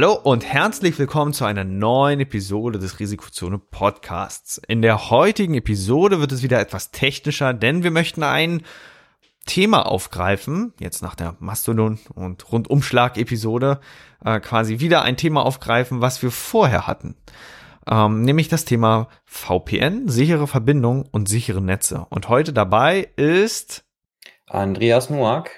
Hallo und herzlich willkommen zu einer neuen Episode des Risikozone Podcasts. In der heutigen Episode wird es wieder etwas technischer, denn wir möchten ein Thema aufgreifen, jetzt nach der Mastodon und Rundumschlag-Episode, äh, quasi wieder ein Thema aufgreifen, was wir vorher hatten. Ähm, nämlich das Thema VPN, sichere Verbindung und sichere Netze. Und heute dabei ist Andreas Noack.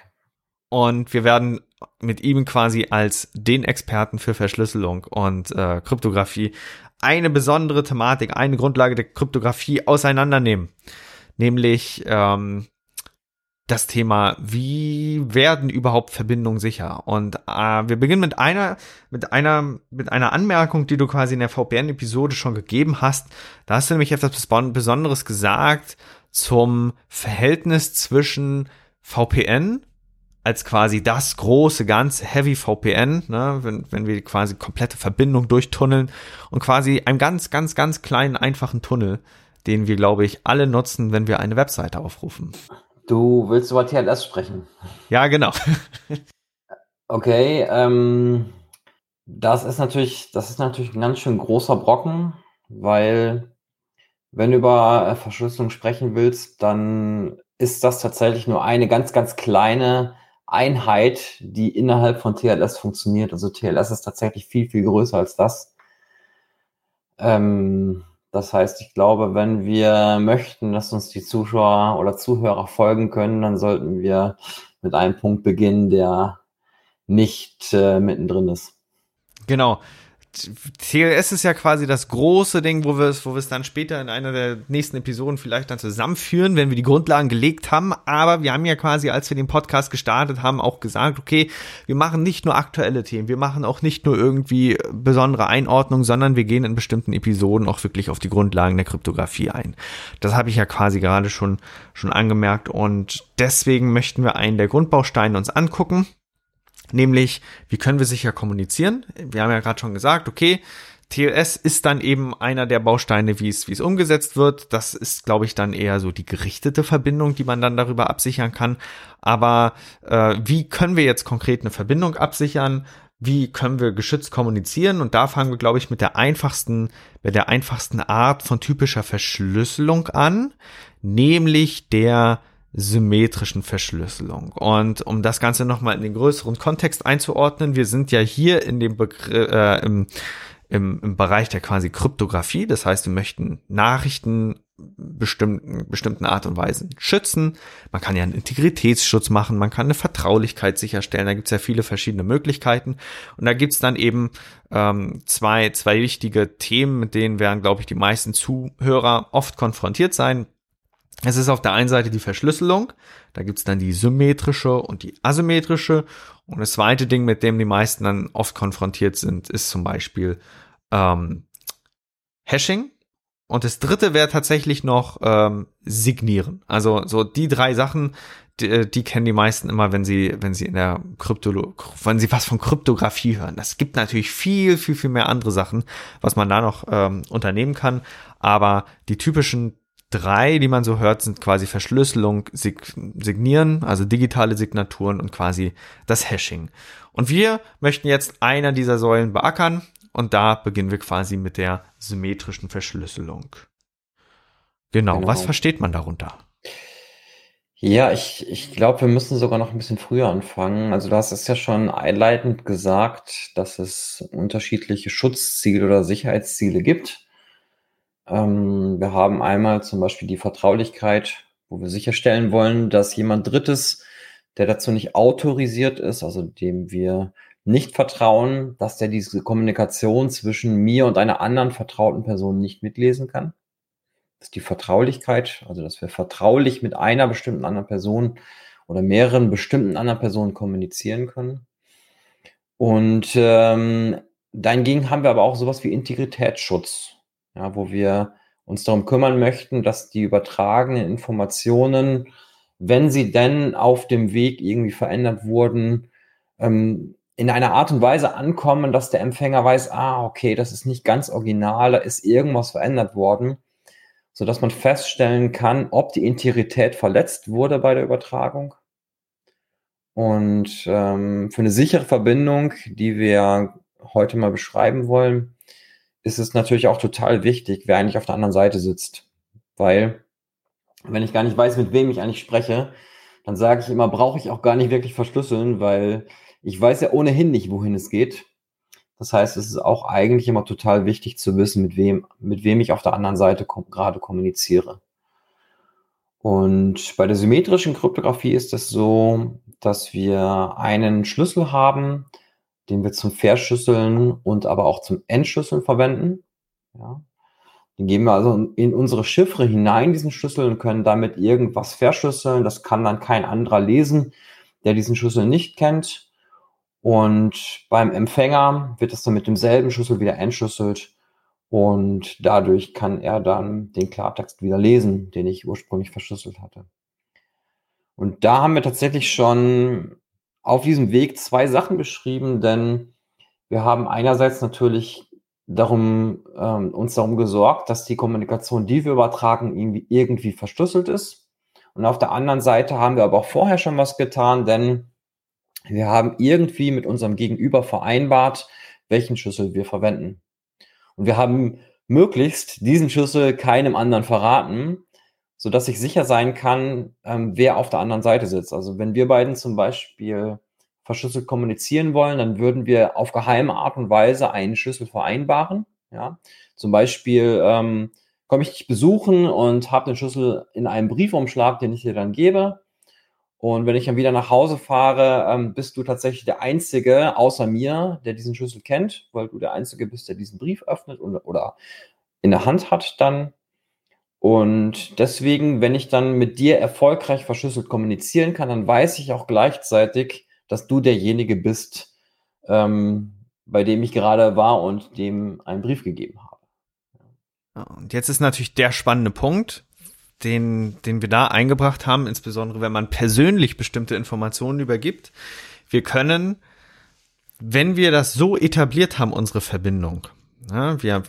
Und wir werden mit ihm quasi als den Experten für Verschlüsselung und äh, Kryptographie eine besondere Thematik, eine Grundlage der Kryptographie auseinandernehmen. Nämlich ähm, das Thema, wie werden überhaupt Verbindungen sicher? Und äh, wir beginnen mit einer, mit einer, mit einer Anmerkung, die du quasi in der VPN-Episode schon gegeben hast. Da hast du nämlich etwas Besonderes gesagt zum Verhältnis zwischen VPN als quasi das große, ganz heavy VPN, ne, wenn, wenn wir quasi komplette Verbindung durchtunneln und quasi einem ganz, ganz, ganz kleinen, einfachen Tunnel, den wir, glaube ich, alle nutzen, wenn wir eine Webseite aufrufen. Du willst über TLS sprechen? Ja, genau. okay, ähm, das ist natürlich, das ist natürlich ein ganz schön großer Brocken, weil wenn du über äh, Verschlüsselung sprechen willst, dann ist das tatsächlich nur eine ganz, ganz kleine Einheit, die innerhalb von TLS funktioniert. Also TLS ist tatsächlich viel, viel größer als das. Ähm, das heißt, ich glaube, wenn wir möchten, dass uns die Zuschauer oder Zuhörer folgen können, dann sollten wir mit einem Punkt beginnen, der nicht äh, mittendrin ist. Genau. TLS ist ja quasi das große Ding, wo wir es, wo wir es dann später in einer der nächsten Episoden vielleicht dann zusammenführen, wenn wir die Grundlagen gelegt haben. Aber wir haben ja quasi, als wir den Podcast gestartet haben, auch gesagt, okay, wir machen nicht nur aktuelle Themen, wir machen auch nicht nur irgendwie besondere Einordnungen, sondern wir gehen in bestimmten Episoden auch wirklich auf die Grundlagen der Kryptographie ein. Das habe ich ja quasi gerade schon, schon angemerkt und deswegen möchten wir einen der Grundbausteine uns angucken nämlich wie können wir sicher kommunizieren? Wir haben ja gerade schon gesagt, okay, TLS ist dann eben einer der Bausteine, wie es, wie es umgesetzt wird. Das ist, glaube ich, dann eher so die gerichtete Verbindung, die man dann darüber absichern kann. Aber äh, wie können wir jetzt konkret eine Verbindung absichern? Wie können wir geschützt kommunizieren? Und da fangen wir, glaube ich, mit der einfachsten, mit der einfachsten Art von typischer Verschlüsselung an, nämlich der symmetrischen Verschlüsselung. Und um das Ganze nochmal in den größeren Kontext einzuordnen, wir sind ja hier in dem Begriff, äh, im, im, im Bereich der quasi Kryptographie. Das heißt, wir möchten Nachrichten bestimmten, bestimmten Art und Weise schützen. Man kann ja einen Integritätsschutz machen, man kann eine Vertraulichkeit sicherstellen. Da gibt es ja viele verschiedene Möglichkeiten. Und da gibt's dann eben ähm, zwei, zwei wichtige Themen, mit denen werden, glaube ich, die meisten Zuhörer oft konfrontiert sein. Es ist auf der einen Seite die Verschlüsselung, da gibt's dann die symmetrische und die asymmetrische. Und das zweite Ding, mit dem die meisten dann oft konfrontiert sind, ist zum Beispiel ähm, Hashing. Und das dritte wäre tatsächlich noch ähm, Signieren. Also so die drei Sachen, die, die kennen die meisten immer, wenn sie, wenn sie in der Krypto, wenn sie was von Kryptographie hören. Das gibt natürlich viel, viel, viel mehr andere Sachen, was man da noch ähm, unternehmen kann. Aber die typischen drei, die man so hört, sind quasi Verschlüsselung, Sig Signieren, also digitale Signaturen und quasi das Hashing. Und wir möchten jetzt einer dieser Säulen beackern und da beginnen wir quasi mit der symmetrischen Verschlüsselung. Genau, genau. was versteht man darunter? Ja, ich, ich glaube, wir müssen sogar noch ein bisschen früher anfangen. Also du hast es ja schon einleitend gesagt, dass es unterschiedliche Schutzziele oder Sicherheitsziele gibt. Ähm, wir haben einmal zum Beispiel die Vertraulichkeit, wo wir sicherstellen wollen, dass jemand Drittes, der dazu nicht autorisiert ist, also dem wir nicht vertrauen, dass der diese Kommunikation zwischen mir und einer anderen vertrauten Person nicht mitlesen kann. Das ist die Vertraulichkeit, also dass wir vertraulich mit einer bestimmten anderen Person oder mehreren bestimmten anderen Personen kommunizieren können. Und ähm, dahingegen haben wir aber auch sowas wie Integritätsschutz, ja, wo wir uns darum kümmern möchten, dass die übertragenen Informationen, wenn sie denn auf dem Weg irgendwie verändert wurden, ähm, in einer Art und Weise ankommen, dass der Empfänger weiß, ah, okay, das ist nicht ganz original, da ist irgendwas verändert worden, so dass man feststellen kann, ob die Integrität verletzt wurde bei der Übertragung. Und ähm, für eine sichere Verbindung, die wir heute mal beschreiben wollen, ist es natürlich auch total wichtig, wer eigentlich auf der anderen Seite sitzt. Weil, wenn ich gar nicht weiß, mit wem ich eigentlich spreche, dann sage ich immer, brauche ich auch gar nicht wirklich verschlüsseln, weil ich weiß ja ohnehin nicht, wohin es geht. Das heißt, es ist auch eigentlich immer total wichtig zu wissen, mit wem, mit wem ich auf der anderen Seite kom gerade kommuniziere. Und bei der symmetrischen Kryptographie ist es so, dass wir einen Schlüssel haben, den wir zum Verschlüsseln und aber auch zum Entschlüsseln verwenden. Ja. Den geben wir also in unsere Chiffre hinein, diesen Schlüssel, und können damit irgendwas verschlüsseln. Das kann dann kein anderer lesen, der diesen Schlüssel nicht kennt. Und beim Empfänger wird es dann mit demselben Schlüssel wieder entschlüsselt und dadurch kann er dann den Klartext wieder lesen, den ich ursprünglich verschlüsselt hatte. Und da haben wir tatsächlich schon auf diesem Weg zwei Sachen beschrieben, denn wir haben einerseits natürlich darum, ähm, uns darum gesorgt, dass die Kommunikation, die wir übertragen, irgendwie, irgendwie verschlüsselt ist. Und auf der anderen Seite haben wir aber auch vorher schon was getan, denn wir haben irgendwie mit unserem Gegenüber vereinbart, welchen Schlüssel wir verwenden. Und wir haben möglichst diesen Schlüssel keinem anderen verraten, so dass ich sicher sein kann, ähm, wer auf der anderen Seite sitzt. Also wenn wir beiden zum Beispiel verschlüsselt kommunizieren wollen, dann würden wir auf geheime Art und Weise einen Schlüssel vereinbaren. Ja, zum Beispiel ähm, komme ich dich besuchen und habe den Schlüssel in einem Briefumschlag, den ich dir dann gebe. Und wenn ich dann wieder nach Hause fahre, ähm, bist du tatsächlich der Einzige außer mir, der diesen Schlüssel kennt, weil du der Einzige bist, der diesen Brief öffnet und, oder in der Hand hat dann. Und deswegen, wenn ich dann mit dir erfolgreich verschlüsselt kommunizieren kann, dann weiß ich auch gleichzeitig, dass du derjenige bist, ähm, bei dem ich gerade war und dem einen Brief gegeben habe. Und jetzt ist natürlich der spannende Punkt den, den wir da eingebracht haben, insbesondere wenn man persönlich bestimmte Informationen übergibt. Wir können, wenn wir das so etabliert haben, unsere Verbindung, ja, wir,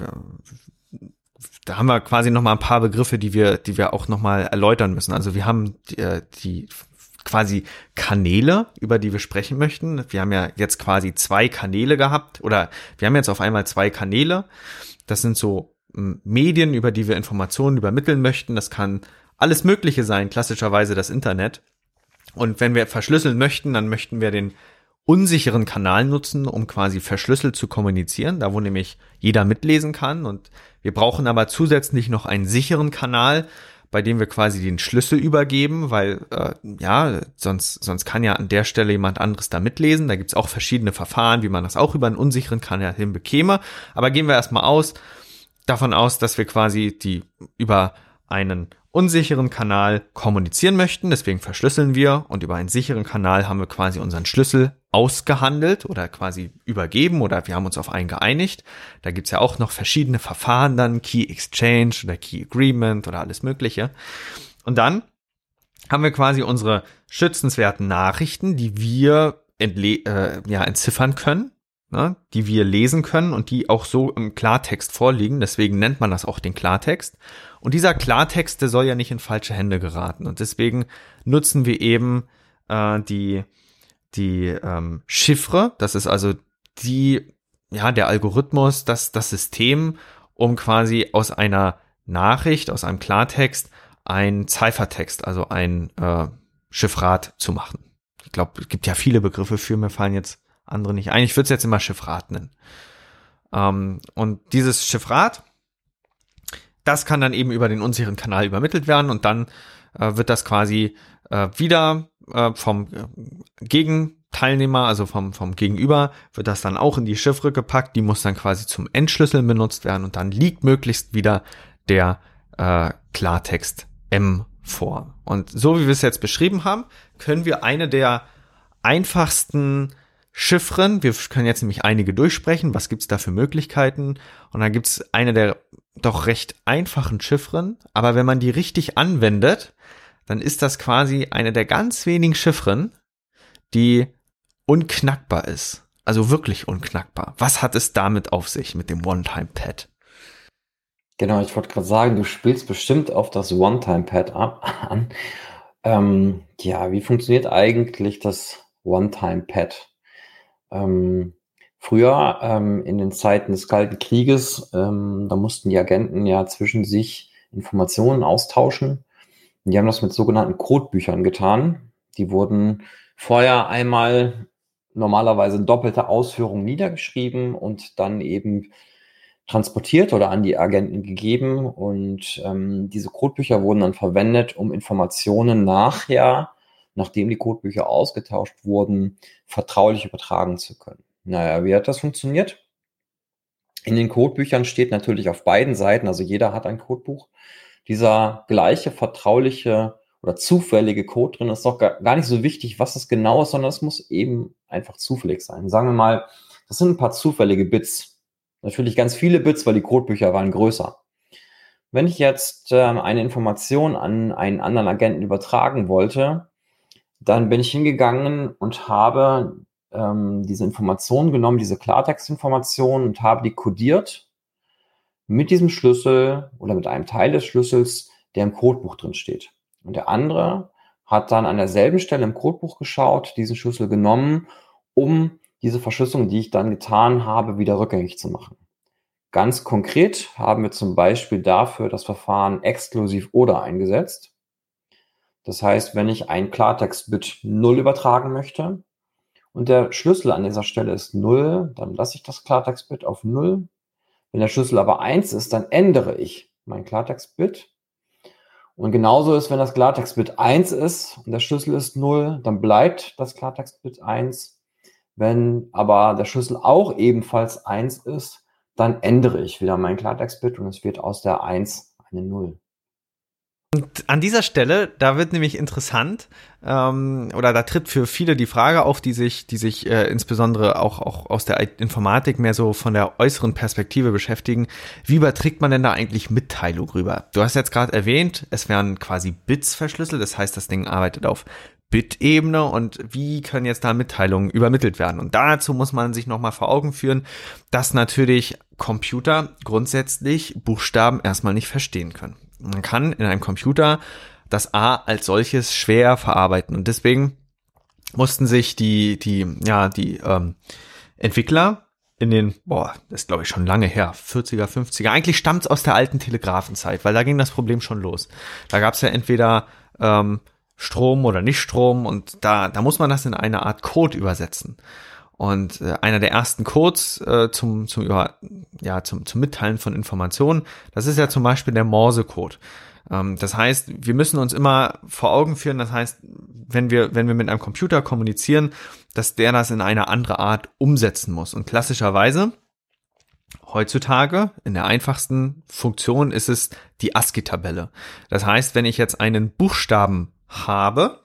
da haben wir quasi noch mal ein paar Begriffe, die wir, die wir auch noch mal erläutern müssen. Also wir haben die, äh, die quasi Kanäle, über die wir sprechen möchten. Wir haben ja jetzt quasi zwei Kanäle gehabt oder wir haben jetzt auf einmal zwei Kanäle. Das sind so Medien, über die wir Informationen übermitteln möchten. Das kann alles Mögliche sein, klassischerweise das Internet. Und wenn wir verschlüsseln möchten, dann möchten wir den unsicheren Kanal nutzen, um quasi verschlüsselt zu kommunizieren, da wo nämlich jeder mitlesen kann. Und wir brauchen aber zusätzlich noch einen sicheren Kanal, bei dem wir quasi den Schlüssel übergeben, weil äh, ja, sonst, sonst kann ja an der Stelle jemand anderes da mitlesen. Da gibt's auch verschiedene Verfahren, wie man das auch über einen unsicheren Kanal hinbekäme. Aber gehen wir erstmal aus, davon aus, dass wir quasi die über einen unsicheren Kanal kommunizieren möchten. Deswegen verschlüsseln wir und über einen sicheren Kanal haben wir quasi unseren Schlüssel ausgehandelt oder quasi übergeben oder wir haben uns auf einen geeinigt. Da gibt's ja auch noch verschiedene Verfahren dann, Key Exchange oder Key Agreement oder alles Mögliche. Und dann haben wir quasi unsere schützenswerten Nachrichten, die wir entle äh, ja, entziffern können ne, die wir lesen können und die auch so im Klartext vorliegen. Deswegen nennt man das auch den Klartext. Und dieser Klartext, der soll ja nicht in falsche Hände geraten. Und deswegen nutzen wir eben äh, die, die ähm, Chiffre. Das ist also die, ja, der Algorithmus, das, das System, um quasi aus einer Nachricht, aus einem Klartext, ein Cyphertext, also ein äh, Chiffrat zu machen. Ich glaube, es gibt ja viele Begriffe für, mir fallen jetzt andere nicht ein. Ich würde es jetzt immer Chiffrat nennen. Ähm, und dieses Chiffrat das kann dann eben über den unsicheren Kanal übermittelt werden und dann äh, wird das quasi äh, wieder äh, vom äh, Gegenteilnehmer, also vom, vom Gegenüber, wird das dann auch in die Chiffre gepackt. Die muss dann quasi zum Entschlüsseln benutzt werden und dann liegt möglichst wieder der äh, Klartext M vor. Und so wie wir es jetzt beschrieben haben, können wir eine der einfachsten Chiffren, wir können jetzt nämlich einige durchsprechen, was gibt's da für Möglichkeiten? Und dann gibt's eine der doch recht einfachen Chiffren, aber wenn man die richtig anwendet, dann ist das quasi eine der ganz wenigen Chiffren, die unknackbar ist. Also wirklich unknackbar. Was hat es damit auf sich mit dem One-Time-Pad? Genau, ich wollte gerade sagen, du spielst bestimmt auf das One-Time-Pad an. Ähm, ja, wie funktioniert eigentlich das One-Time-Pad? Ähm, früher, ähm, in den Zeiten des Kalten Krieges, ähm, da mussten die Agenten ja zwischen sich Informationen austauschen. Und die haben das mit sogenannten Codebüchern getan. Die wurden vorher einmal normalerweise doppelte Ausführung niedergeschrieben und dann eben transportiert oder an die Agenten gegeben. Und ähm, diese Codebücher wurden dann verwendet, um Informationen nachher, nachdem die Codebücher ausgetauscht wurden, vertraulich übertragen zu können. Naja, wie hat das funktioniert? In den Codebüchern steht natürlich auf beiden Seiten, also jeder hat ein Codebuch, dieser gleiche vertrauliche oder zufällige Code drin ist doch gar nicht so wichtig, was es genau ist, sondern es muss eben einfach zufällig sein. Sagen wir mal, das sind ein paar zufällige Bits. Natürlich ganz viele Bits, weil die Codebücher waren größer. Wenn ich jetzt ähm, eine Information an einen anderen Agenten übertragen wollte, dann bin ich hingegangen und habe ähm, diese Information genommen, diese Klartextinformation und habe die codiert mit diesem Schlüssel oder mit einem Teil des Schlüssels, der im Codebuch drin steht. Und der andere hat dann an derselben Stelle im Codebuch geschaut, diesen Schlüssel genommen, um diese Verschlüsselung, die ich dann getan habe, wieder rückgängig zu machen. Ganz konkret haben wir zum Beispiel dafür das Verfahren exklusiv oder eingesetzt. Das heißt, wenn ich ein Klartext-Bit 0 übertragen möchte und der Schlüssel an dieser Stelle ist 0, dann lasse ich das Klartext-Bit auf 0. Wenn der Schlüssel aber 1 ist, dann ändere ich mein Klartext-Bit. Und genauso ist, wenn das Klartext-Bit 1 ist und der Schlüssel ist 0, dann bleibt das Klartext-Bit 1. Wenn aber der Schlüssel auch ebenfalls 1 ist, dann ändere ich wieder mein Klartext-Bit und es wird aus der 1 eine 0. Und an dieser Stelle, da wird nämlich interessant, ähm, oder da tritt für viele die Frage auf, die sich, die sich äh, insbesondere auch, auch aus der Informatik mehr so von der äußeren Perspektive beschäftigen. Wie überträgt man denn da eigentlich Mitteilung rüber? Du hast jetzt gerade erwähnt, es werden quasi Bits verschlüsselt, das heißt, das Ding arbeitet auf Bit-Ebene und wie können jetzt da Mitteilungen übermittelt werden? Und dazu muss man sich nochmal vor Augen führen, dass natürlich Computer grundsätzlich Buchstaben erstmal nicht verstehen können. Man kann in einem Computer das A als solches schwer verarbeiten und deswegen mussten sich die, die, ja, die ähm, Entwickler in den, boah, das ist glaube ich schon lange her, 40er, 50er, eigentlich stammt es aus der alten Telegrafenzeit, weil da ging das Problem schon los. Da gab es ja entweder ähm, Strom oder nicht Strom und da, da muss man das in eine Art Code übersetzen. Und äh, einer der ersten Codes äh, zum, zum, über, ja, zum, zum Mitteilen von Informationen, das ist ja zum Beispiel der Morse-Code. Ähm, das heißt, wir müssen uns immer vor Augen führen, das heißt, wenn wir, wenn wir mit einem Computer kommunizieren, dass der das in eine andere Art umsetzen muss. Und klassischerweise, heutzutage, in der einfachsten Funktion ist es die ASCII-Tabelle. Das heißt, wenn ich jetzt einen Buchstaben habe,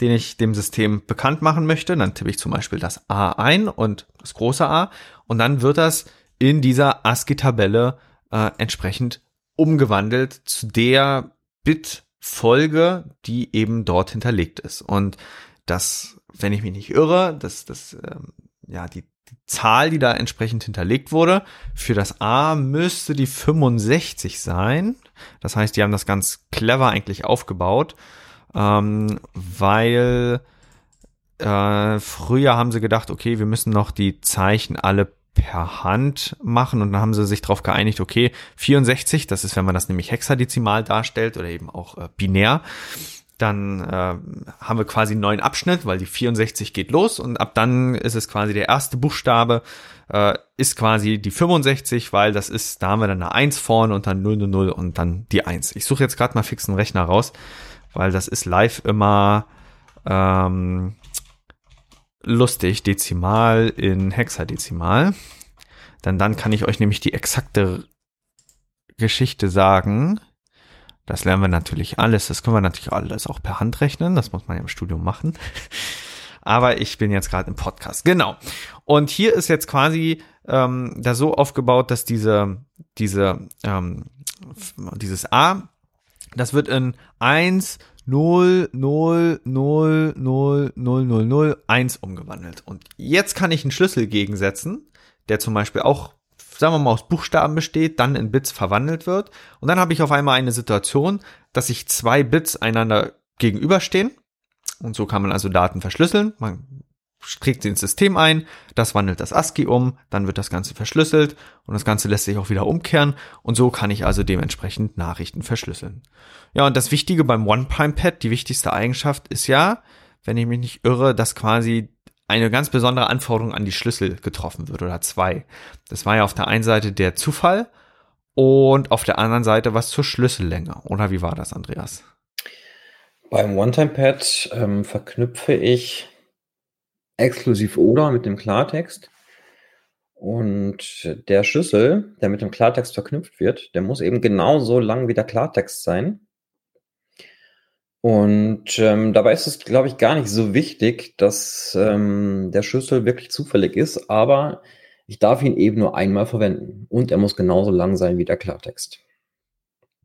den ich dem System bekannt machen möchte. Dann tippe ich zum Beispiel das A ein und das große A und dann wird das in dieser ASCII-Tabelle äh, entsprechend umgewandelt zu der Bitfolge, die eben dort hinterlegt ist. Und das, wenn ich mich nicht irre, das, das, ähm, ja, die, die Zahl, die da entsprechend hinterlegt wurde, für das A müsste die 65 sein. Das heißt, die haben das ganz clever eigentlich aufgebaut ähm, weil äh, früher haben sie gedacht, okay, wir müssen noch die Zeichen alle per Hand machen. Und dann haben sie sich darauf geeinigt, okay, 64, das ist, wenn man das nämlich hexadezimal darstellt oder eben auch äh, binär, dann äh, haben wir quasi einen neuen Abschnitt, weil die 64 geht los. Und ab dann ist es quasi der erste Buchstabe, äh, ist quasi die 65, weil das ist, da haben wir dann eine 1 vorne und dann 000 und dann die 1. Ich suche jetzt gerade mal fix einen Rechner raus, weil das ist live immer ähm, lustig, Dezimal in Hexadezimal. Dann, dann kann ich euch nämlich die exakte Geschichte sagen. Das lernen wir natürlich alles. Das können wir natürlich alles auch per Hand rechnen. Das muss man ja im Studium machen. Aber ich bin jetzt gerade im Podcast. Genau. Und hier ist jetzt quasi ähm, da so aufgebaut, dass diese, diese, ähm, dieses A, das wird in 1, 0, 0, 0, 0, 0, 0, 0, 1 umgewandelt. Und jetzt kann ich einen Schlüssel gegensetzen, der zum Beispiel auch, sagen wir mal, aus Buchstaben besteht, dann in Bits verwandelt wird. Und dann habe ich auf einmal eine Situation, dass sich zwei Bits einander gegenüberstehen. Und so kann man also Daten verschlüsseln. Man trägt sie ins System ein, das wandelt das ASCII um, dann wird das Ganze verschlüsselt und das Ganze lässt sich auch wieder umkehren und so kann ich also dementsprechend Nachrichten verschlüsseln. Ja, und das Wichtige beim One-Time-Pad, die wichtigste Eigenschaft ist ja, wenn ich mich nicht irre, dass quasi eine ganz besondere Anforderung an die Schlüssel getroffen wird oder zwei. Das war ja auf der einen Seite der Zufall und auf der anderen Seite was zur Schlüssellänge. Oder wie war das, Andreas? Beim One-Time-Pad ähm, verknüpfe ich exklusiv oder mit dem Klartext. Und der Schlüssel, der mit dem Klartext verknüpft wird, der muss eben genauso lang wie der Klartext sein. Und ähm, dabei ist es, glaube ich, gar nicht so wichtig, dass ähm, der Schlüssel wirklich zufällig ist, aber ich darf ihn eben nur einmal verwenden und er muss genauso lang sein wie der Klartext.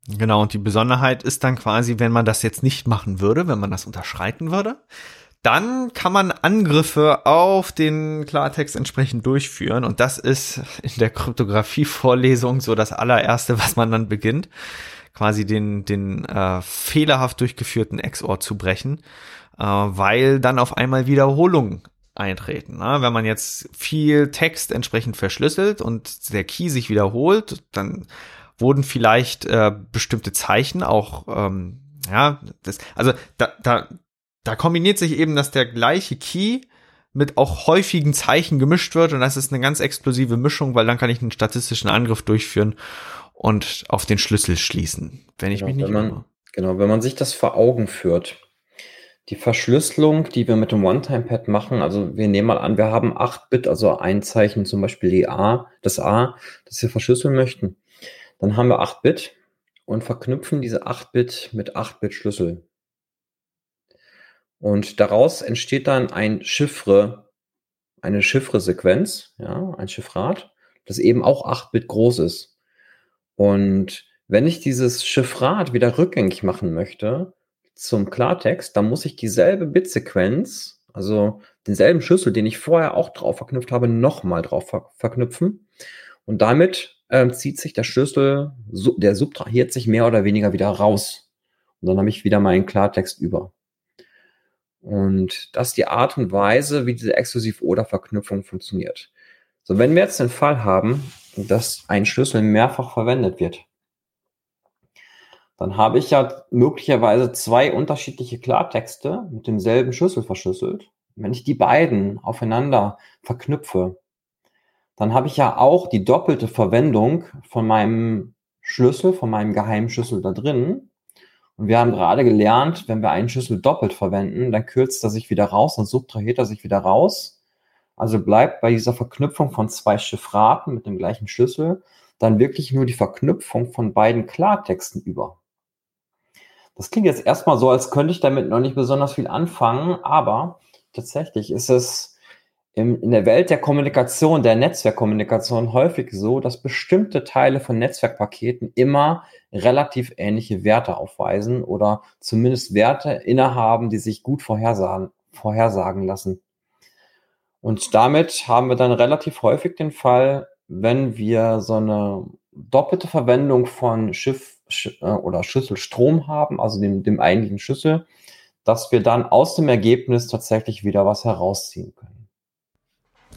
Genau, und die Besonderheit ist dann quasi, wenn man das jetzt nicht machen würde, wenn man das unterschreiten würde, dann kann man Angriffe auf den Klartext entsprechend durchführen. Und das ist in der Kryptographie-Vorlesung so das allererste, was man dann beginnt quasi den, den äh, fehlerhaft durchgeführten XOR zu brechen, äh, weil dann auf einmal Wiederholungen eintreten. Ne? Wenn man jetzt viel Text entsprechend verschlüsselt und der Key sich wiederholt, dann wurden vielleicht äh, bestimmte Zeichen auch, ähm, ja, das, also da, da, da kombiniert sich eben, dass der gleiche Key mit auch häufigen Zeichen gemischt wird und das ist eine ganz explosive Mischung, weil dann kann ich einen statistischen Angriff durchführen und auf den Schlüssel schließen, wenn ich genau, mich nicht wenn man. Genau, wenn man sich das vor Augen führt. Die Verschlüsselung, die wir mit dem One-Time-Pad machen, also wir nehmen mal an, wir haben 8-Bit, also ein Zeichen, zum Beispiel die A, das A, das wir verschlüsseln möchten. Dann haben wir 8-Bit und verknüpfen diese 8-Bit mit 8-Bit-Schlüssel. Und daraus entsteht dann ein Chiffre, eine Chiffre-Sequenz, ja, ein Chiffrat, das eben auch 8-Bit groß ist. Und wenn ich dieses Chiffrat wieder rückgängig machen möchte zum Klartext, dann muss ich dieselbe Bitsequenz, also denselben Schlüssel, den ich vorher auch drauf verknüpft habe, nochmal drauf ver verknüpfen. Und damit ähm, zieht sich der Schlüssel, der subtrahiert sich mehr oder weniger wieder raus. Und dann habe ich wieder meinen Klartext über. Und das ist die Art und Weise, wie diese Exklusiv-Oder-Verknüpfung funktioniert. So, wenn wir jetzt den Fall haben, dass ein Schlüssel mehrfach verwendet wird, dann habe ich ja möglicherweise zwei unterschiedliche Klartexte mit demselben Schlüssel verschlüsselt. Wenn ich die beiden aufeinander verknüpfe, dann habe ich ja auch die doppelte Verwendung von meinem Schlüssel, von meinem geheimen Schlüssel da drin. Und wir haben gerade gelernt, wenn wir einen Schlüssel doppelt verwenden, dann kürzt er sich wieder raus, dann subtrahiert er sich wieder raus. Also bleibt bei dieser Verknüpfung von zwei Chiffraten mit dem gleichen Schlüssel dann wirklich nur die Verknüpfung von beiden Klartexten über. Das klingt jetzt erstmal so, als könnte ich damit noch nicht besonders viel anfangen, aber tatsächlich ist es in der Welt der Kommunikation, der Netzwerkkommunikation häufig so, dass bestimmte Teile von Netzwerkpaketen immer relativ ähnliche Werte aufweisen oder zumindest Werte innehaben, die sich gut vorhersagen, vorhersagen lassen. Und damit haben wir dann relativ häufig den Fall, wenn wir so eine doppelte Verwendung von Schiff Sch äh, oder Schlüsselstrom haben, also dem, dem eigentlichen Schlüssel, dass wir dann aus dem Ergebnis tatsächlich wieder was herausziehen können.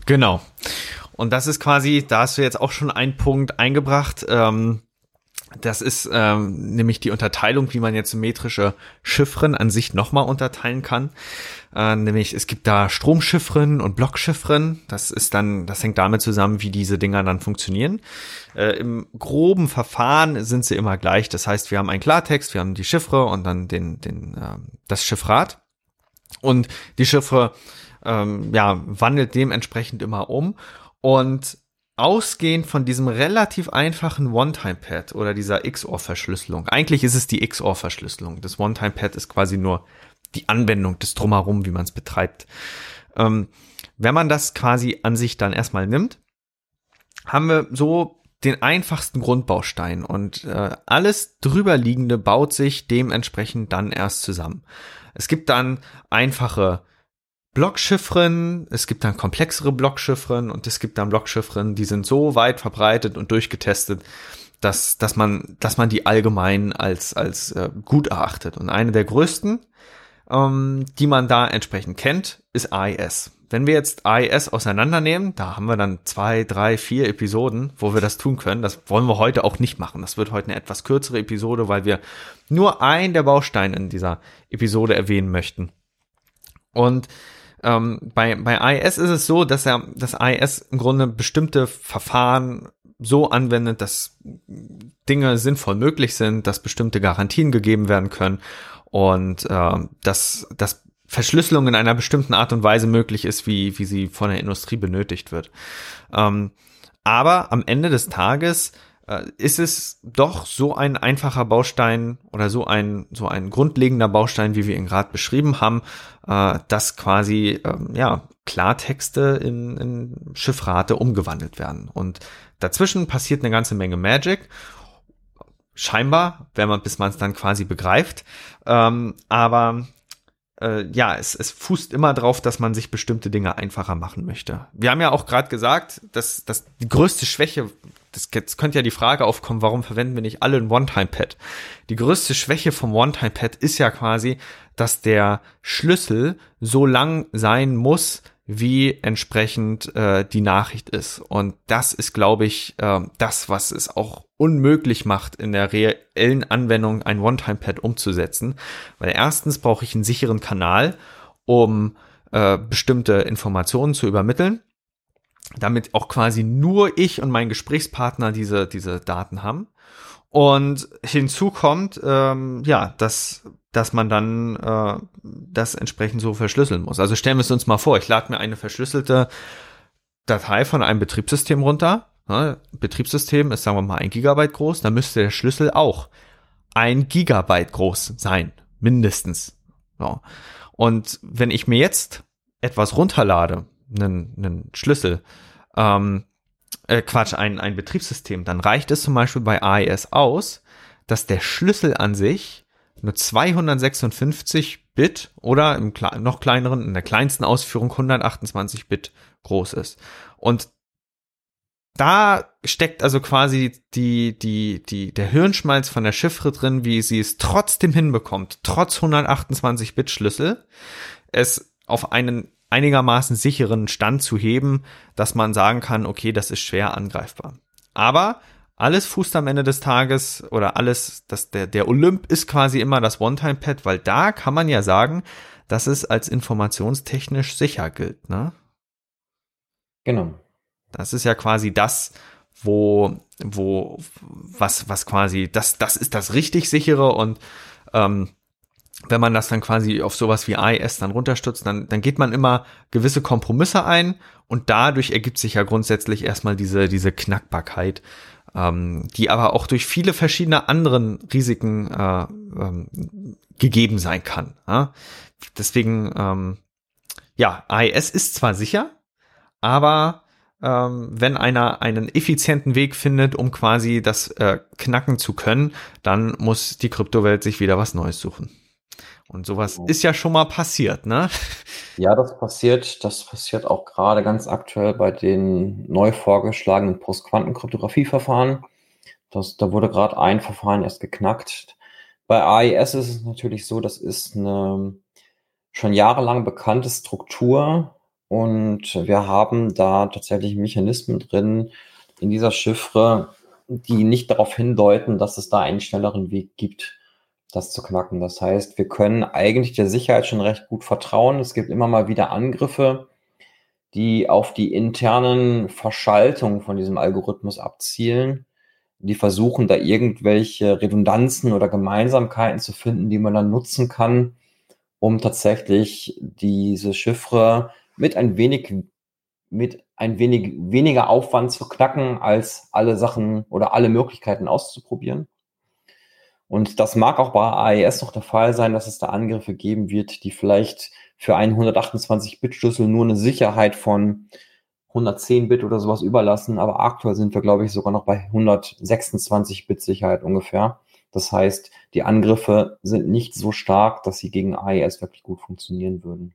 Genau. Und das ist quasi, da hast du jetzt auch schon einen Punkt eingebracht. Ähm, Das ist ähm, nämlich die Unterteilung, wie man jetzt symmetrische Chiffren an sich nochmal unterteilen kann. Äh, nämlich es gibt da Stromchiffren und Blockchiffren. Das ist dann, das hängt damit zusammen, wie diese Dinger dann funktionieren. Äh, Im groben Verfahren sind sie immer gleich. Das heißt, wir haben einen Klartext, wir haben die Chiffre und dann den, den, äh, das Chiffrat. Und die Chiffre ähm, ja, wandelt dementsprechend immer um. Und ausgehend von diesem relativ einfachen One-Time-Pad oder dieser XOR-Verschlüsselung. Eigentlich ist es die XOR-Verschlüsselung. Das One-Time-Pad ist quasi nur die Anwendung des Drumherum, wie man es betreibt. Ähm, wenn man das quasi an sich dann erstmal nimmt, haben wir so den einfachsten Grundbaustein und äh, alles drüberliegende baut sich dementsprechend dann erst zusammen. Es gibt dann einfache Blockchiffren, es gibt dann komplexere Blockchiffren und es gibt dann Blockchiffren, die sind so weit verbreitet und durchgetestet, dass, dass man, dass man die allgemein als, als äh, gut erachtet. Und eine der größten, ähm, die man da entsprechend kennt, ist AES. Wenn wir jetzt AES auseinandernehmen, da haben wir dann zwei, drei, vier Episoden, wo wir das tun können. Das wollen wir heute auch nicht machen. Das wird heute eine etwas kürzere Episode, weil wir nur einen der Bausteine in dieser Episode erwähnen möchten. Und ähm, bei, bei IS ist es so, dass er das IS im Grunde bestimmte Verfahren so anwendet, dass Dinge sinnvoll möglich sind, dass bestimmte Garantien gegeben werden können und äh, dass, dass Verschlüsselung in einer bestimmten Art und Weise möglich ist, wie, wie sie von der Industrie benötigt wird. Ähm, aber am Ende des Tages ist es doch so ein einfacher Baustein oder so ein, so ein grundlegender Baustein, wie wir ihn gerade beschrieben haben, äh, dass quasi ähm, ja, Klartexte in, in Chiffrate umgewandelt werden. Und dazwischen passiert eine ganze Menge Magic. Scheinbar, wenn man, bis man es dann quasi begreift. Ähm, aber äh, ja, es, es fußt immer drauf, dass man sich bestimmte Dinge einfacher machen möchte. Wir haben ja auch gerade gesagt, dass, dass die größte Schwäche das, jetzt könnte ja die Frage aufkommen, warum verwenden wir nicht alle ein One-Time-Pad? Die größte Schwäche vom One-Time-Pad ist ja quasi, dass der Schlüssel so lang sein muss, wie entsprechend äh, die Nachricht ist. Und das ist, glaube ich, äh, das, was es auch unmöglich macht, in der reellen Anwendung ein One-Time-Pad umzusetzen. Weil erstens brauche ich einen sicheren Kanal, um äh, bestimmte Informationen zu übermitteln damit auch quasi nur ich und mein Gesprächspartner diese, diese Daten haben. Und hinzu kommt, ähm, ja, dass, dass man dann äh, das entsprechend so verschlüsseln muss. Also stellen wir es uns mal vor, ich lade mir eine verschlüsselte Datei von einem Betriebssystem runter. Ne? Betriebssystem ist, sagen wir mal, ein Gigabyte groß, dann müsste der Schlüssel auch ein Gigabyte groß sein, mindestens. Ja. Und wenn ich mir jetzt etwas runterlade, einen, einen Schlüssel, ähm, äh, Quatsch, ein, ein Betriebssystem, dann reicht es zum Beispiel bei AES aus, dass der Schlüssel an sich nur 256 Bit oder im noch kleineren, in der kleinsten Ausführung 128 Bit groß ist. Und da steckt also quasi die, die, die, der Hirnschmalz von der Chiffre drin, wie sie es trotzdem hinbekommt, trotz 128 Bit Schlüssel, es auf einen einigermaßen sicheren Stand zu heben, dass man sagen kann, okay, das ist schwer angreifbar. Aber alles fußt am Ende des Tages oder alles, das, der, der Olymp ist quasi immer das One-Time-Pad, weil da kann man ja sagen, dass es als informationstechnisch sicher gilt, ne? Genau. Das ist ja quasi das, wo, wo, was, was quasi, das, das ist das richtig sichere und ähm, wenn man das dann quasi auf sowas wie AES dann runterstützt, dann, dann geht man immer gewisse Kompromisse ein und dadurch ergibt sich ja grundsätzlich erstmal diese, diese Knackbarkeit, ähm, die aber auch durch viele verschiedene anderen Risiken äh, ähm, gegeben sein kann. Ja? Deswegen, ähm, ja, AES ist zwar sicher, aber ähm, wenn einer einen effizienten Weg findet, um quasi das äh, knacken zu können, dann muss die Kryptowelt sich wieder was Neues suchen. Und sowas ist ja schon mal passiert, ne? Ja, das passiert. Das passiert auch gerade ganz aktuell bei den neu vorgeschlagenen Postquantenkryptographieverfahren. Das, da wurde gerade ein Verfahren erst geknackt. Bei AES ist es natürlich so, das ist eine schon jahrelang bekannte Struktur und wir haben da tatsächlich Mechanismen drin in dieser Chiffre, die nicht darauf hindeuten, dass es da einen schnelleren Weg gibt, das zu knacken. Das heißt, wir können eigentlich der Sicherheit schon recht gut vertrauen. Es gibt immer mal wieder Angriffe, die auf die internen Verschaltungen von diesem Algorithmus abzielen. Die versuchen da irgendwelche Redundanzen oder Gemeinsamkeiten zu finden, die man dann nutzen kann, um tatsächlich diese Chiffre mit ein wenig mit ein wenig weniger Aufwand zu knacken, als alle Sachen oder alle Möglichkeiten auszuprobieren. Und das mag auch bei AES noch der Fall sein, dass es da Angriffe geben wird, die vielleicht für einen 128-Bit-Schlüssel nur eine Sicherheit von 110 Bit oder sowas überlassen. Aber aktuell sind wir, glaube ich, sogar noch bei 126 Bit Sicherheit ungefähr. Das heißt, die Angriffe sind nicht so stark, dass sie gegen AES wirklich gut funktionieren würden.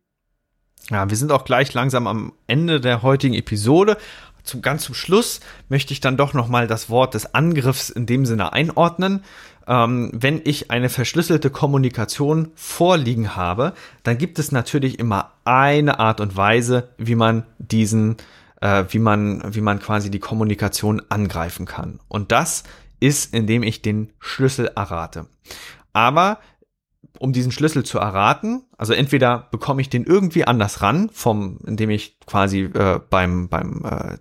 Ja, wir sind auch gleich langsam am Ende der heutigen Episode. Zum ganz zum Schluss möchte ich dann doch noch mal das Wort des Angriffs in dem Sinne einordnen. Ähm, wenn ich eine verschlüsselte Kommunikation vorliegen habe, dann gibt es natürlich immer eine Art und Weise, wie man diesen, äh, wie man, wie man quasi die Kommunikation angreifen kann. Und das ist, indem ich den Schlüssel errate. Aber um diesen Schlüssel zu erraten, also entweder bekomme ich den irgendwie anders ran, vom, indem ich quasi äh, beim, beim, äh,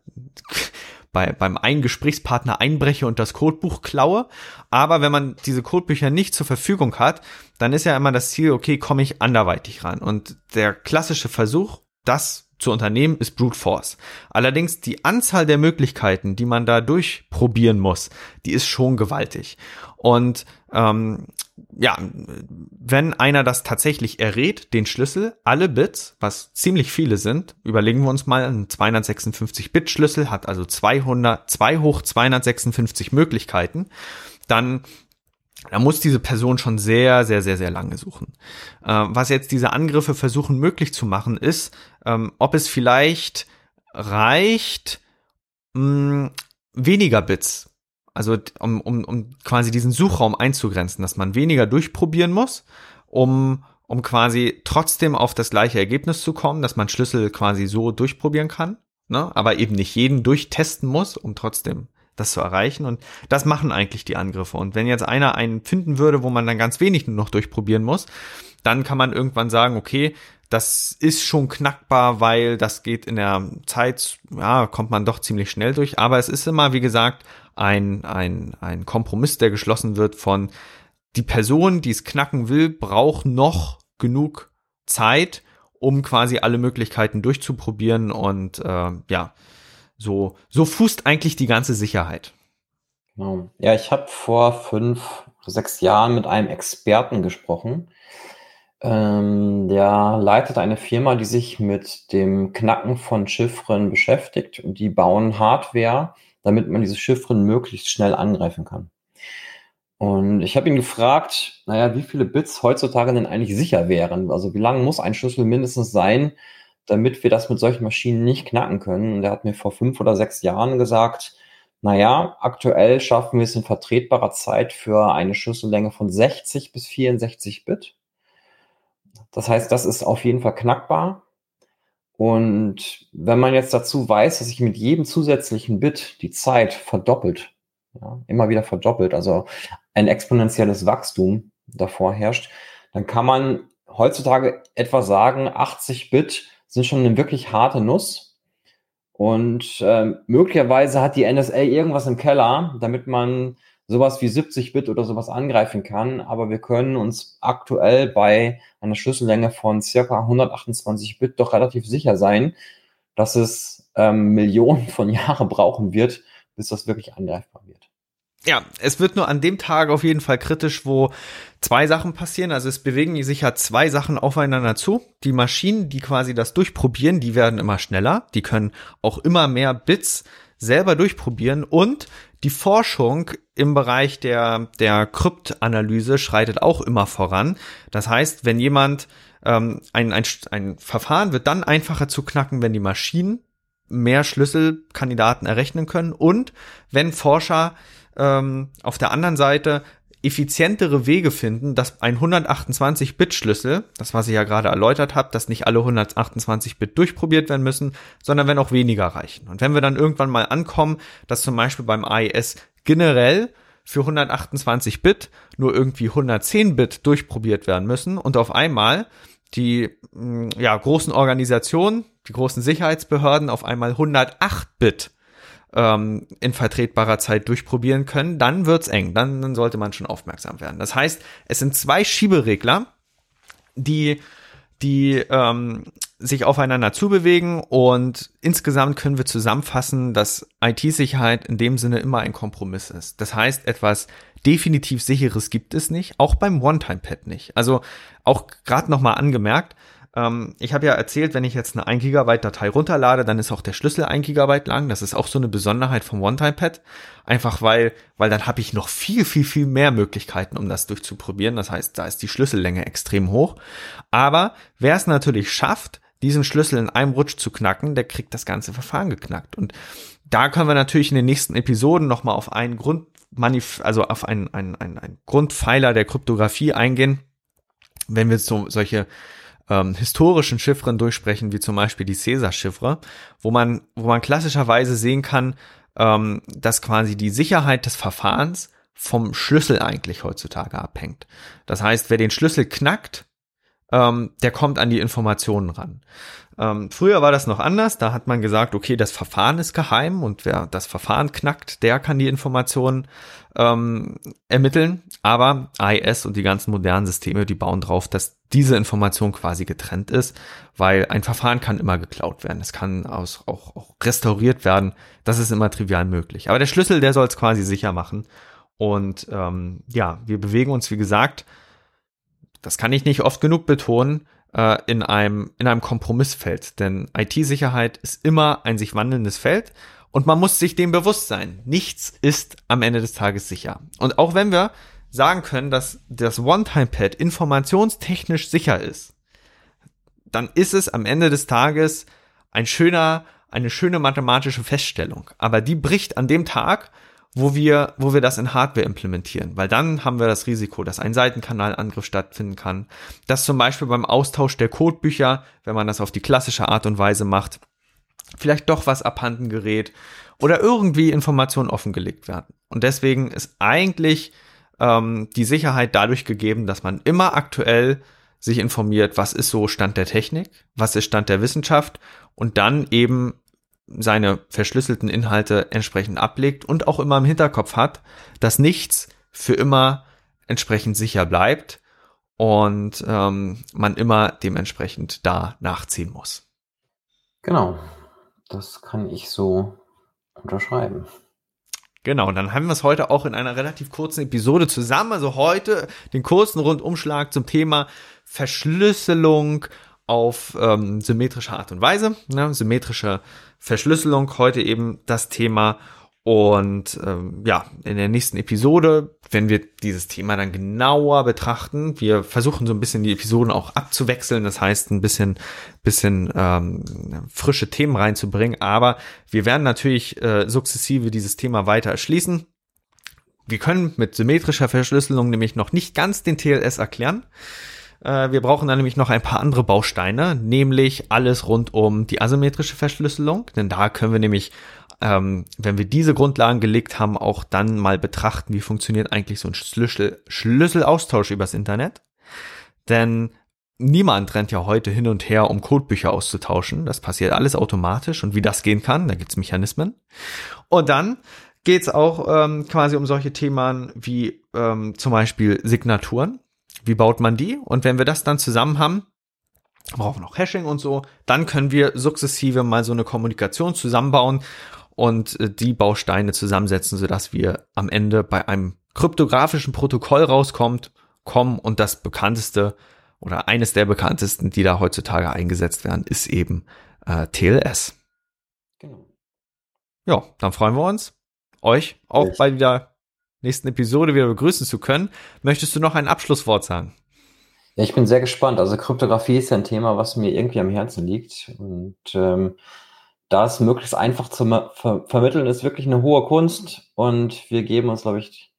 bei, beim einen Gesprächspartner einbreche und das Codebuch klaue. Aber wenn man diese Codebücher nicht zur Verfügung hat, dann ist ja immer das Ziel, okay, komme ich anderweitig ran. Und der klassische Versuch, das zu unternehmen, ist Brute Force. Allerdings die Anzahl der Möglichkeiten, die man da durchprobieren muss, die ist schon gewaltig. Und ähm, ja, wenn einer das tatsächlich errät, den Schlüssel, alle Bits, was ziemlich viele sind, überlegen wir uns mal, ein 256-Bit-Schlüssel hat also 200, 2 hoch 256 Möglichkeiten, dann da muss diese Person schon sehr, sehr, sehr, sehr lange suchen. Äh, was jetzt diese Angriffe versuchen möglich zu machen, ist, ähm, ob es vielleicht reicht, mh, weniger Bits also um, um, um quasi diesen Suchraum einzugrenzen, dass man weniger durchprobieren muss, um, um quasi trotzdem auf das gleiche Ergebnis zu kommen, dass man Schlüssel quasi so durchprobieren kann, ne? aber eben nicht jeden durchtesten muss, um trotzdem das zu erreichen. Und das machen eigentlich die Angriffe. Und wenn jetzt einer einen finden würde, wo man dann ganz wenig nur noch durchprobieren muss, dann kann man irgendwann sagen, okay, das ist schon knackbar, weil das geht in der Zeit, ja, kommt man doch ziemlich schnell durch. Aber es ist immer, wie gesagt, ein, ein, ein Kompromiss, der geschlossen wird von die Person, die es knacken will, braucht noch genug Zeit, um quasi alle Möglichkeiten durchzuprobieren und äh, ja, so, so fußt eigentlich die ganze Sicherheit. Genau. Ja, ich habe vor fünf, sechs Jahren mit einem Experten gesprochen. Ähm, der leitet eine Firma, die sich mit dem Knacken von Chiffren beschäftigt und die bauen Hardware, damit man diese Chiffren möglichst schnell angreifen kann. Und ich habe ihn gefragt, naja, wie viele Bits heutzutage denn eigentlich sicher wären? Also wie lang muss ein Schlüssel mindestens sein, damit wir das mit solchen Maschinen nicht knacken können? Und er hat mir vor fünf oder sechs Jahren gesagt, naja, aktuell schaffen wir es in vertretbarer Zeit für eine Schlüssellänge von 60 bis 64 Bit. Das heißt, das ist auf jeden Fall knackbar. Und wenn man jetzt dazu weiß, dass sich mit jedem zusätzlichen Bit die Zeit verdoppelt, ja, immer wieder verdoppelt, also ein exponentielles Wachstum davor herrscht, dann kann man heutzutage etwa sagen, 80 Bit sind schon eine wirklich harte Nuss. Und äh, möglicherweise hat die NSA irgendwas im Keller, damit man sowas wie 70 Bit oder sowas angreifen kann, aber wir können uns aktuell bei einer Schlüssellänge von circa 128 Bit doch relativ sicher sein, dass es ähm, Millionen von Jahren brauchen wird, bis das wirklich angreifbar wird. Ja, es wird nur an dem Tag auf jeden Fall kritisch, wo zwei Sachen passieren. Also es bewegen sich ja zwei Sachen aufeinander zu. Die Maschinen, die quasi das durchprobieren, die werden immer schneller. Die können auch immer mehr Bits selber durchprobieren und die Forschung im Bereich der, der Kryptanalyse schreitet auch immer voran. Das heißt, wenn jemand ähm, ein, ein, ein Verfahren wird dann einfacher zu knacken, wenn die Maschinen mehr Schlüsselkandidaten errechnen können und wenn Forscher ähm, auf der anderen Seite effizientere Wege finden, dass ein 128-Bit-Schlüssel, das was ich ja gerade erläutert habe, dass nicht alle 128-Bit durchprobiert werden müssen, sondern wenn auch weniger reichen. Und wenn wir dann irgendwann mal ankommen, dass zum Beispiel beim AES generell für 128 Bit nur irgendwie 110 Bit durchprobiert werden müssen und auf einmal die mm, ja, großen Organisationen, die großen Sicherheitsbehörden auf einmal 108 Bit ähm, in vertretbarer Zeit durchprobieren können, dann wird's eng. Dann, dann sollte man schon aufmerksam werden. Das heißt, es sind zwei Schieberegler, die die ähm, sich aufeinander zubewegen und insgesamt können wir zusammenfassen, dass IT-Sicherheit in dem Sinne immer ein Kompromiss ist. Das heißt, etwas definitiv sicheres gibt es nicht, auch beim One-Time-Pad nicht. Also auch gerade nochmal angemerkt, ähm, ich habe ja erzählt, wenn ich jetzt eine 1 Gigabyte Datei runterlade, dann ist auch der Schlüssel 1 Gigabyte lang. Das ist auch so eine Besonderheit vom One-Time-Pad. Einfach weil, weil dann habe ich noch viel, viel, viel mehr Möglichkeiten, um das durchzuprobieren. Das heißt, da ist die Schlüssellänge extrem hoch. Aber wer es natürlich schafft, diesen Schlüssel in einem Rutsch zu knacken, der kriegt das ganze Verfahren geknackt. Und da können wir natürlich in den nächsten Episoden nochmal auf einen Grund, also auf einen, einen, einen, einen Grundpfeiler der Kryptographie eingehen, wenn wir so solche ähm, historischen Chiffren durchsprechen, wie zum Beispiel die Caesar-Chiffre, wo man, wo man klassischerweise sehen kann, ähm, dass quasi die Sicherheit des Verfahrens vom Schlüssel eigentlich heutzutage abhängt. Das heißt, wer den Schlüssel knackt, ähm, der kommt an die Informationen ran. Ähm, früher war das noch anders, da hat man gesagt, okay, das Verfahren ist geheim und wer das Verfahren knackt, der kann die Informationen ähm, ermitteln. Aber AES und die ganzen modernen Systeme, die bauen drauf, dass diese Information quasi getrennt ist, weil ein Verfahren kann immer geklaut werden. Es kann aus, auch, auch restauriert werden. Das ist immer trivial möglich. Aber der Schlüssel, der soll es quasi sicher machen. Und ähm, ja, wir bewegen uns, wie gesagt, das kann ich nicht oft genug betonen, äh, in einem, in einem Kompromissfeld. Denn IT-Sicherheit ist immer ein sich wandelndes Feld und man muss sich dem bewusst sein. Nichts ist am Ende des Tages sicher. Und auch wenn wir sagen können, dass das One-Time-Pad informationstechnisch sicher ist, dann ist es am Ende des Tages ein schöner, eine schöne mathematische Feststellung. Aber die bricht an dem Tag, wo wir, wo wir das in Hardware implementieren, weil dann haben wir das Risiko, dass ein Seitenkanalangriff stattfinden kann, dass zum Beispiel beim Austausch der Codebücher, wenn man das auf die klassische Art und Weise macht, vielleicht doch was abhanden gerät oder irgendwie Informationen offengelegt werden. Und deswegen ist eigentlich ähm, die Sicherheit dadurch gegeben, dass man immer aktuell sich informiert, was ist so Stand der Technik, was ist Stand der Wissenschaft und dann eben seine verschlüsselten Inhalte entsprechend ablegt und auch immer im Hinterkopf hat, dass nichts für immer entsprechend sicher bleibt und ähm, man immer dementsprechend da nachziehen muss. Genau, das kann ich so unterschreiben. Genau, und dann haben wir es heute auch in einer relativ kurzen Episode zusammen. Also heute den kurzen Rundumschlag zum Thema Verschlüsselung auf ähm, symmetrische Art und Weise. Ne? Symmetrische Verschlüsselung heute eben das Thema. Und ähm, ja, in der nächsten Episode, wenn wir dieses Thema dann genauer betrachten, wir versuchen so ein bisschen die Episoden auch abzuwechseln, das heißt ein bisschen, bisschen ähm, frische Themen reinzubringen, aber wir werden natürlich äh, sukzessive dieses Thema weiter erschließen. Wir können mit symmetrischer Verschlüsselung nämlich noch nicht ganz den TLS erklären. Äh, wir brauchen dann nämlich noch ein paar andere Bausteine, nämlich alles rund um die asymmetrische Verschlüsselung, denn da können wir nämlich ähm, wenn wir diese Grundlagen gelegt haben, auch dann mal betrachten, wie funktioniert eigentlich so ein Schlüssel, Schlüsselaustausch übers Internet. Denn niemand rennt ja heute hin und her, um Codebücher auszutauschen. Das passiert alles automatisch und wie das gehen kann, da gibt's Mechanismen. Und dann geht's auch ähm, quasi um solche Themen wie ähm, zum Beispiel Signaturen. Wie baut man die? Und wenn wir das dann zusammen haben, brauchen wir noch Hashing und so, dann können wir sukzessive mal so eine Kommunikation zusammenbauen und äh, die Bausteine zusammensetzen, sodass wir am Ende bei einem kryptografischen Protokoll rauskommt, kommen und das bekannteste oder eines der bekanntesten, die da heutzutage eingesetzt werden, ist eben äh, TLS. Genau. Ja, dann freuen wir uns, euch auch Echt? bei der nächsten Episode wieder begrüßen zu können. Möchtest du noch ein Abschlusswort sagen? Ja, ich bin sehr gespannt. Also Kryptographie ist ja ein Thema, was mir irgendwie am Herzen liegt. Und ähm, das möglichst einfach zu ver vermitteln, ist wirklich eine hohe Kunst. Und wir geben uns, glaube ich,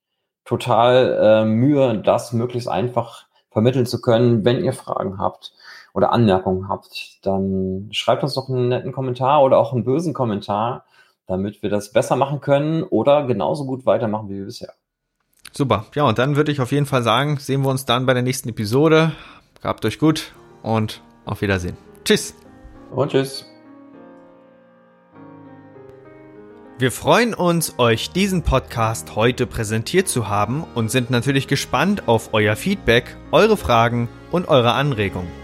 total äh, Mühe, das möglichst einfach vermitteln zu können. Wenn ihr Fragen habt oder Anmerkungen habt, dann schreibt uns doch einen netten Kommentar oder auch einen bösen Kommentar damit wir das besser machen können oder genauso gut weitermachen wie bisher. Super. Ja, und dann würde ich auf jeden Fall sagen, sehen wir uns dann bei der nächsten Episode. Gabt euch gut und auf Wiedersehen. Tschüss. Und tschüss. Wir freuen uns, euch diesen Podcast heute präsentiert zu haben und sind natürlich gespannt auf euer Feedback, eure Fragen und eure Anregungen.